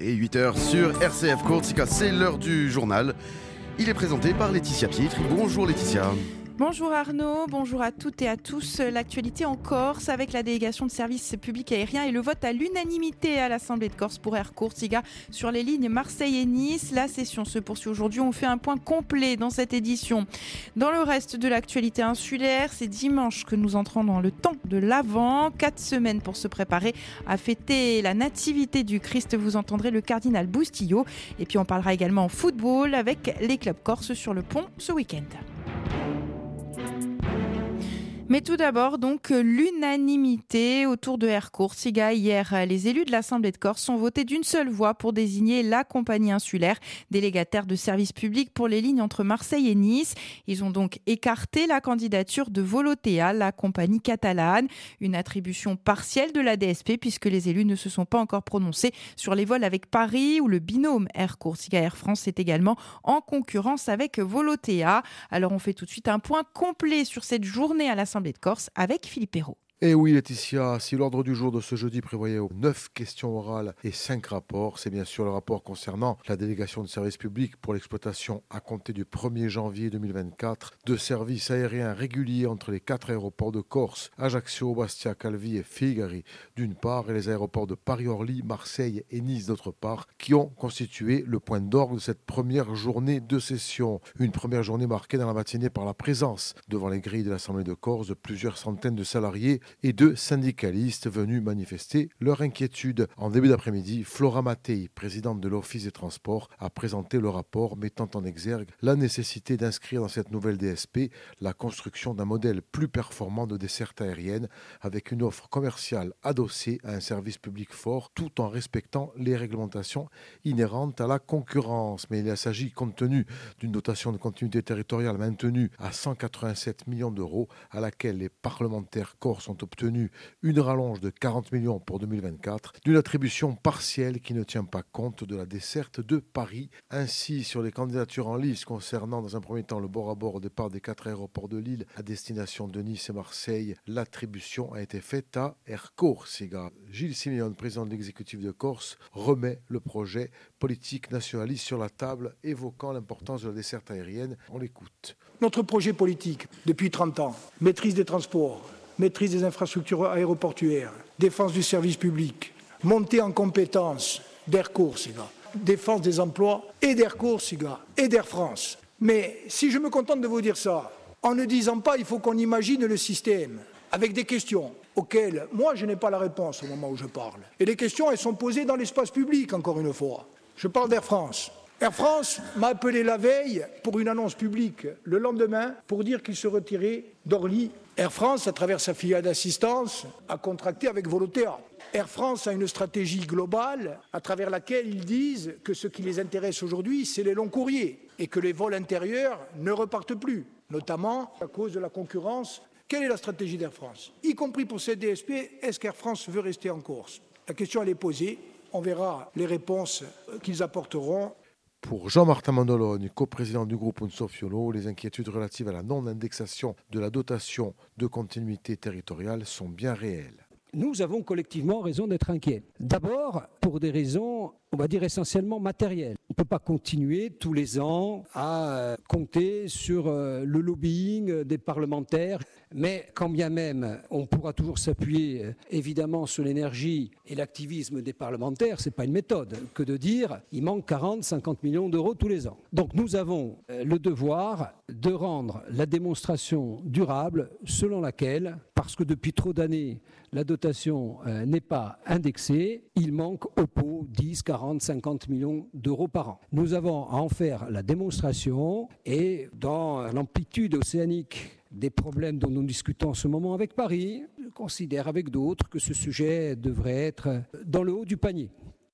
Et 8h sur RCF Corsica, c'est l'heure du journal. Il est présenté par Laetitia Pietri. Bonjour Laetitia. Bonjour Arnaud, bonjour à toutes et à tous. L'actualité en Corse avec la délégation de services publics aériens et le vote à l'unanimité à l'Assemblée de Corse pour Air Corsica sur les lignes Marseille et Nice. La session se poursuit aujourd'hui. On fait un point complet dans cette édition. Dans le reste de l'actualité insulaire, c'est dimanche que nous entrons dans le temps de l'Avent. Quatre semaines pour se préparer à fêter la nativité du Christ. Vous entendrez le cardinal Boustillot. Et puis on parlera également football avec les clubs corses sur le pont ce week-end. Mais tout d'abord, donc, l'unanimité autour de Air Corsica. Hier, les élus de l'Assemblée de Corse ont voté d'une seule voix pour désigner la compagnie insulaire, délégataire de services publics pour les lignes entre Marseille et Nice. Ils ont donc écarté la candidature de Volotea, la compagnie catalane, une attribution partielle de la DSP puisque les élus ne se sont pas encore prononcés sur les vols avec Paris où le binôme Air Corsica Air France est également en concurrence avec Volotea. Alors on fait tout de suite un point complet sur cette journée à l'Assemblée de Corse avec Philippe Perrault. Et oui, Laetitia, si l'ordre du jour de ce jeudi prévoyait 9 questions orales et 5 rapports, c'est bien sûr le rapport concernant la délégation de services publics pour l'exploitation à compter du 1er janvier 2024 de services aériens réguliers entre les quatre aéroports de Corse, Ajaccio, Bastia, Calvi et Figari d'une part, et les aéroports de Paris-Orly, Marseille et Nice d'autre part, qui ont constitué le point d'orgue de cette première journée de session. Une première journée marquée dans la matinée par la présence devant les grilles de l'Assemblée de Corse de plusieurs centaines de salariés et de syndicalistes venus manifester leur inquiétude. En début d'après-midi, Flora Mattei, présidente de l'Office des transports, a présenté le rapport mettant en exergue la nécessité d'inscrire dans cette nouvelle DSP la construction d'un modèle plus performant de desserte aérienne avec une offre commerciale adossée à un service public fort tout en respectant les réglementations inhérentes à la concurrence. Mais il s'agit, compte tenu d'une dotation de continuité territoriale maintenue à 187 millions d'euros, à laquelle les parlementaires corses ont obtenu une rallonge de 40 millions pour 2024, d'une attribution partielle qui ne tient pas compte de la desserte de Paris. Ainsi, sur les candidatures en lice concernant dans un premier temps le bord à bord au départ des quatre aéroports de Lille à destination de Nice et Marseille, l'attribution a été faite à Air Corsica. Gilles Simeone, président de l'exécutif de Corse, remet le projet politique nationaliste sur la table, évoquant l'importance de la desserte aérienne. On l'écoute. Notre projet politique, depuis 30 ans, maîtrise des transports, maîtrise des infrastructures aéroportuaires, défense du service public, montée en compétences d'Air Corsica, défense des emplois et d'Air Corsica et d'Air France. Mais si je me contente de vous dire ça, en ne disant pas il faut qu'on imagine le système, avec des questions auxquelles moi je n'ai pas la réponse au moment où je parle. Et les questions, elles sont posées dans l'espace public, encore une fois. Je parle d'Air France. Air France m'a appelé la veille pour une annonce publique le lendemain pour dire qu'il se retirait d'Orly. Air France, à travers sa filiale d'assistance, a contracté avec Volotea. Air France a une stratégie globale à travers laquelle ils disent que ce qui les intéresse aujourd'hui, c'est les longs courriers et que les vols intérieurs ne repartent plus, notamment à cause de la concurrence. Quelle est la stratégie d'Air France? Y compris pour cette DSP, est-ce qu'Air France veut rester en course La question, elle est posée. On verra les réponses qu'ils apporteront. Pour Jean-Martin Mandologne, coprésident du groupe Unsofiolo, les inquiétudes relatives à la non-indexation de la dotation de continuité territoriale sont bien réelles. Nous avons collectivement raison d'être inquiets. D'abord, pour des raisons, on va dire essentiellement matérielles. On ne peut pas continuer tous les ans à compter sur le lobbying des parlementaires. Mais quand bien même on pourra toujours s'appuyer évidemment sur l'énergie et l'activisme des parlementaires, ce n'est pas une méthode que de dire il manque 40, 50 millions d'euros tous les ans. Donc nous avons le devoir de rendre la démonstration durable selon laquelle, parce que depuis trop d'années, la dotation n'est pas indexée, il manque au pot 10, 40, 50 millions d'euros par an. Nous avons à en faire la démonstration et dans l'amplitude océanique des problèmes dont nous discutons en ce moment avec Paris, je considère avec d'autres que ce sujet devrait être dans le haut du panier.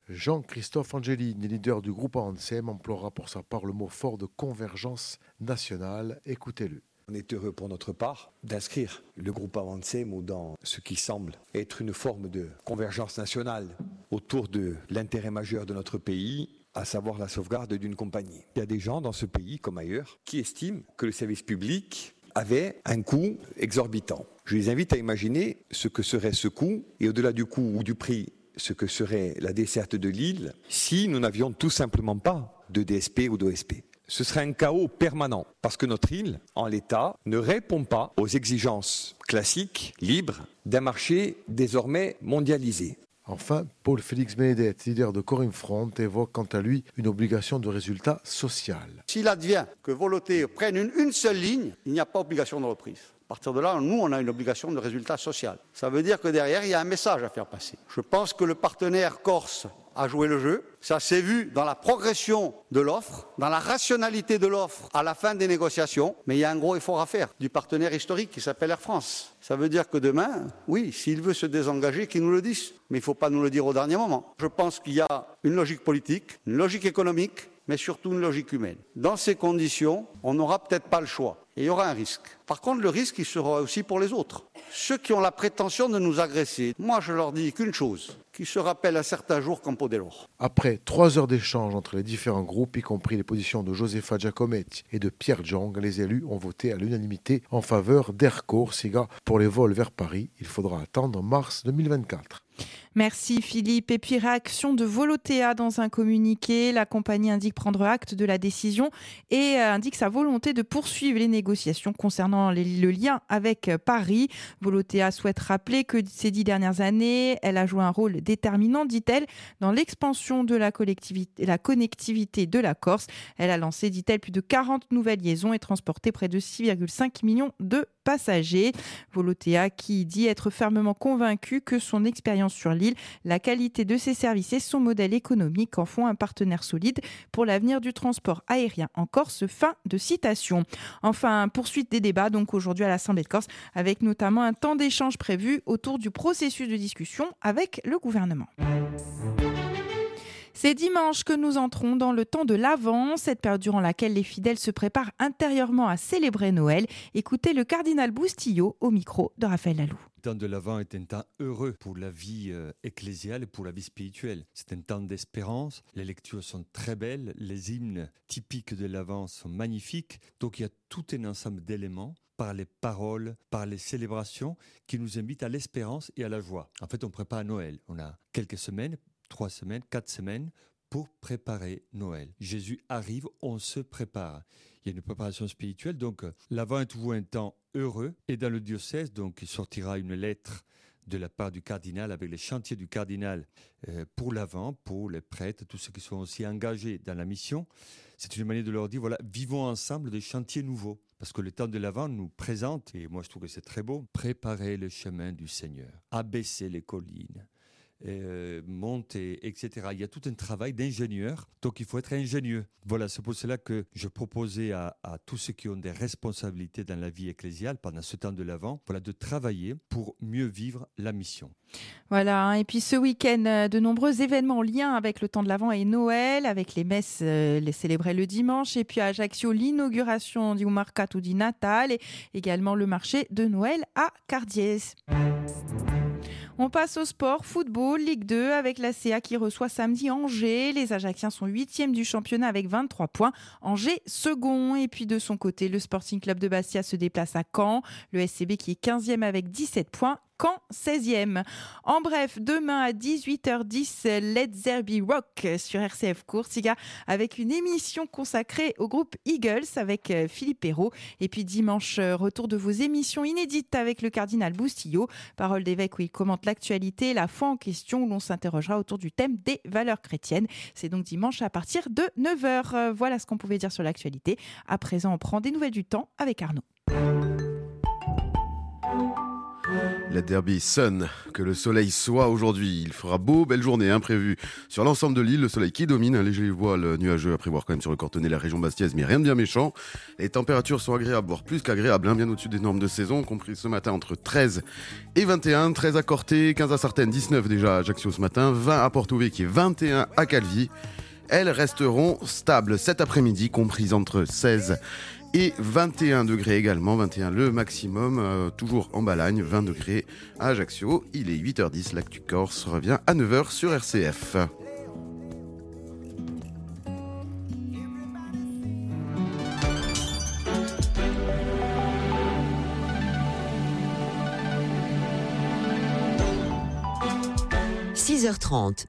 Jean-Christophe Angelini, leader du groupe ANSEM, emploiera pour sa part le mot fort de convergence nationale. Écoutez-le. On est heureux pour notre part d'inscrire le groupe Avancem dans ce qui semble être une forme de convergence nationale autour de l'intérêt majeur de notre pays, à savoir la sauvegarde d'une compagnie. Il y a des gens dans ce pays, comme ailleurs, qui estiment que le service public avait un coût exorbitant. Je les invite à imaginer ce que serait ce coût, et au-delà du coût ou du prix ce que serait la desserte de l'île si nous n'avions tout simplement pas de DSP ou d'OSP. Ce serait un chaos permanent parce que notre île, en l'état, ne répond pas aux exigences classiques, libres, d'un marché désormais mondialisé. Enfin, Paul-Félix Benedette, leader de Corinne Front, évoque quant à lui une obligation de résultat social. S'il advient que Voloté prenne une, une seule ligne, il n'y a pas obligation de reprise. À partir de là, nous, on a une obligation de résultat social. Ça veut dire que derrière, il y a un message à faire passer. Je pense que le partenaire corse a joué le jeu. Ça s'est vu dans la progression de l'offre, dans la rationalité de l'offre à la fin des négociations. Mais il y a un gros effort à faire du partenaire historique qui s'appelle Air France. Ça veut dire que demain, oui, s'il veut se désengager, qu'il nous le dise. Mais il ne faut pas nous le dire au dernier moment. Je pense qu'il y a une logique politique, une logique économique, mais surtout une logique humaine. Dans ces conditions, on n'aura peut-être pas le choix. Et il y aura un risque. Par contre, le risque, il sera aussi pour les autres. Ceux qui ont la prétention de nous agresser, moi je leur dis qu'une chose, qui se rappelle un certain jour Campo dell'Oro. Après trois heures d'échange entre les différents groupes, y compris les positions de Josefa Giacometti et de Pierre Jong, les élus ont voté à l'unanimité en faveur d'Airco Siga pour les vols vers Paris. Il faudra attendre mars 2024. Merci Philippe. Et puis réaction de Volotea dans un communiqué. La compagnie indique prendre acte de la décision et euh, indique sa volonté de poursuivre les négociations concernant le lien avec euh, Paris. Volotea souhaite rappeler que ces dix dernières années, elle a joué un rôle déterminant, dit-elle, dans l'expansion de la, collectivité, la connectivité de la Corse. Elle a lancé, dit-elle, plus de 40 nouvelles liaisons et transporté près de 6,5 millions de passagers. Volotea qui dit être fermement convaincu que son expérience sur l'île, la qualité de ses services et son modèle économique en font un partenaire solide pour l'avenir du transport aérien en Corse. Fin de citation. Enfin, poursuite des débats donc aujourd'hui à l'Assemblée de Corse avec notamment un temps d'échange prévu autour du processus de discussion avec le gouvernement. C'est dimanche que nous entrons dans le temps de l'Avent, cette période durant laquelle les fidèles se préparent intérieurement à célébrer Noël. Écoutez le cardinal Boustillot au micro de Raphaël Lalou. Temps de l'Avent est un temps heureux pour la vie euh, ecclésiale et pour la vie spirituelle. C'est un temps d'espérance. Les lectures sont très belles. Les hymnes typiques de l'Avent sont magnifiques. Donc il y a tout un ensemble d'éléments par les paroles, par les célébrations qui nous invitent à l'espérance et à la joie. En fait, on prépare Noël. On a quelques semaines, trois semaines, quatre semaines pour préparer Noël. Jésus arrive, on se prépare. Il y a une préparation spirituelle, donc euh, l'Avent est toujours un temps heureux. Et dans le diocèse, donc, il sortira une lettre de la part du cardinal avec les chantiers du cardinal euh, pour l'Avent, pour les prêtres, tous ceux qui sont aussi engagés dans la mission. C'est une manière de leur dire, voilà, vivons ensemble des chantiers nouveaux. Parce que le temps de l'Avent nous présente, et moi je trouve que c'est très beau, préparer le chemin du Seigneur, abaisser les collines, euh, monter, etc. Il y a tout un travail d'ingénieur, donc il faut être ingénieux. Voilà, c'est pour cela que je proposais à, tous ceux qui ont des responsabilités dans la vie ecclésiale pendant ce temps de l'Avent, voilà, de travailler pour mieux vivre la mission. Voilà, hein. et puis ce week-end, euh, de nombreux événements en lien avec le temps de l'Avent et Noël, avec les messes euh, les célébrées le dimanche, et puis à Ajaccio, l'inauguration du Mercato di Natale, et également le marché de Noël à Cardiès. On passe au sport, football, Ligue 2, avec la CA qui reçoit samedi Angers. Les Ajacciens sont huitièmes du championnat avec 23 points. Angers second. Et puis de son côté, le Sporting Club de Bastia se déplace à Caen. Le SCB qui est 15e avec 17 points. Caen 16e. En bref, demain à 18h10, Let's Derby Rock sur RCF Coursiga avec une émission consacrée au groupe Eagles avec euh, Philippe Perrault. Et puis dimanche, euh, retour de vos émissions inédites avec le cardinal Boustillot. Parole d'évêque où il commente l'actualité, la foi en question où l'on s'interrogera autour du thème des valeurs chrétiennes. C'est donc dimanche à partir de 9h. Euh, Voilà ce qu'on pouvait dire sur l'actualité. À présent, on prend des nouvelles du temps avec Arnaud. La Derby Sun, que le soleil soit aujourd'hui. Il fera beau, belle journée imprévue sur l'ensemble de l'île. Le soleil qui domine, un léger voile nuageux à prévoir quand même sur le Cortonnet, la région bastiaise, mais rien de bien méchant. Les températures sont agréables, voire plus qu'agréables, hein, bien au-dessus des normes de saison, compris ce matin entre 13 et 21. 13 à Corté, 15 à Sartène, 19 déjà à Ajaccio ce matin, 20 à Porto Vecchio et 21 à Calvi. Elles resteront stables cet après-midi, comprises entre 16 et 21 degrés également, 21 le maximum, euh, toujours en Balagne, 20 degrés à Ajaccio. Il est 8h10, l'actu Corse revient à 9h sur RCF. – 6h30 13h30.